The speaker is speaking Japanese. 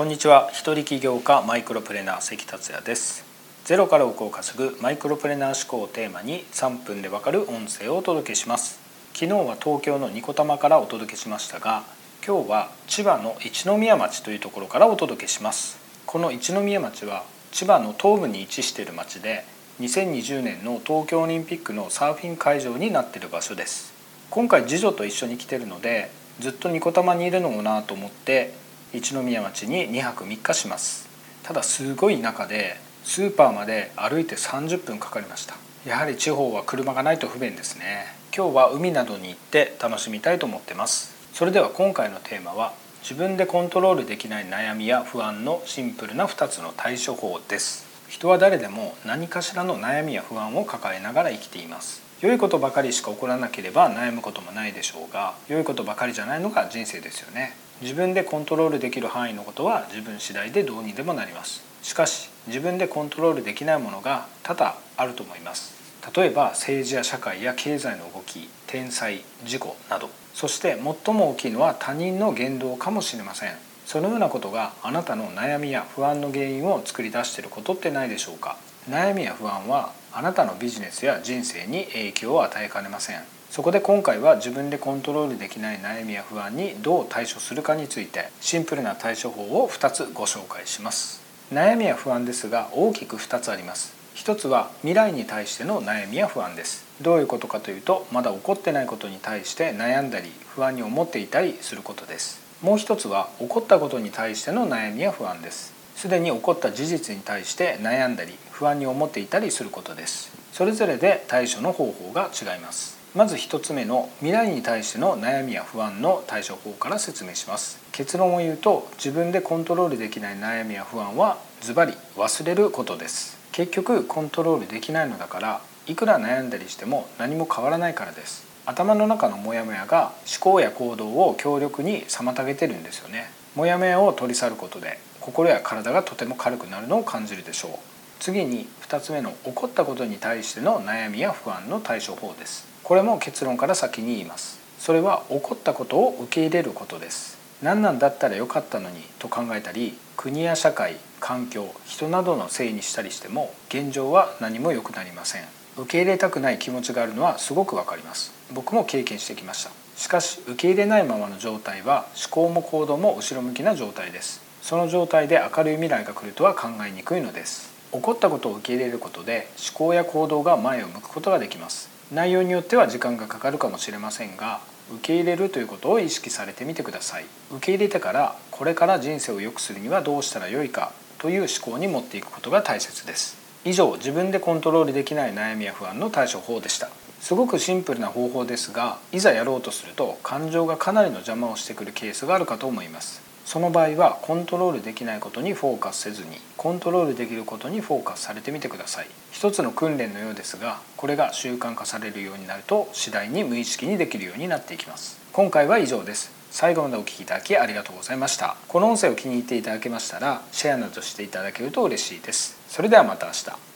こんにちは。一人起業家マイクロプレーナー関達也です。ゼロから億を稼ぐマイクロプレーナー思考をテーマに3分でわかる音声をお届けします。昨日は東京のニコタマからお届けしましたが今日は千葉の一宮町というところからお届けします。この一宮町は千葉の東部に位置している町で2020年の東京オリンピックのサーフィン会場になっている場所です。今回次女と一緒に来てるのでずっとニコタマにいるのもなと思って一宮町に2泊3日します。ただすごい中でスーパーまで歩いて30分かかりました。やはり地方は車がないと不便ですね。今日は海などに行って楽しみたいと思ってます。それでは今回のテーマは自分でコントロールできない悩みや不安のシンプルな2つの対処法です。人は誰でも何かしらの悩みや不安を抱えながら生きています。良いことばかりしか起こらなければ悩むこともないでしょうが良いことばかりじゃないのが人生ですよね。自分でコントロールできる範囲のことは自分次第でどうにでもなります。しかし自分でコントロールできないものが多々あると思います。例えば政治や社会や経済の動き天災事故など。そして最も大きいのは他人の言動かもしれません。そのようなことがあなたの悩みや不安の原因を作り出していることってないでしょうか。悩みや不安はあなたのビジネスや人生に影響を与えかねません。そこで今回は自分でコントロールできない悩みや不安にどう対処するかについてシンプルな対処法を2つご紹介します。悩みや不安ですが大きく2つあります。一つは未来に対しての悩みや不安です。どういうことかというとまだ起こってないことに対して悩んだり不安に思っていたりすることです。もう一つは起こったことに対しての悩みや不安です。すでに起こった事実に対して悩んだり不安に思っていたりすることです。それぞれで対処の方法が違います。まず1つ目の未来に対しての悩みや不安の対処法から説明します。結論を言うと自分でコントロールできない悩みや不安はズバリ忘れることです。結局コントロールできないのだからいくら悩んだりしても何も変わらないからです。頭の中のモヤモヤが思考や行動を強力に妨げてるんですよね。モヤモヤを取り去ることで心や体がとても軽くなるのを感じるでしょう。次に2つ目の起こったことに対しての悩みや不安の対処法です。これも結論から先に言います。それは起こったことを受け入れることです。何なんだったらよかったのにと考えたり国や社会環境人などのせいにしたりしても現状は何も良くなりません。受け入れたくない気持ちがあるのはすごくわかります。僕も経験してきました。しかし受け入れないままの状態は思考も行動も後ろ向きな状態です。その状態で明るい未来が来るとは考えにくいのです。起こったことを受け入れることで思考や行動が前を向くことができます。内容によっては時間がかかるかもしれませんが受け入れるということを意識されてみてください。受け入れてからこれから人生を良くするにはどうしたらよいかという思考に持っていくことが大切です。以上自分でコントロールできない悩みや不安の対処法でした。すごくシンプルな方法ですがいざやろうとすると感情がかなりの邪魔をしてくるケースがあるかと思います。その場合はコントロールできないことにフォーカスせずにコントロールできることにフォーカスされてみてください。一つの訓練のようですがこれが習慣化されるようになると次第に無意識にできるようになっていきます。今回は以上です。最後までお聴きいただきありがとうございました。この音声を気に入っていただけましたらシェアなどしていただけると嬉しいです。それではまた明日。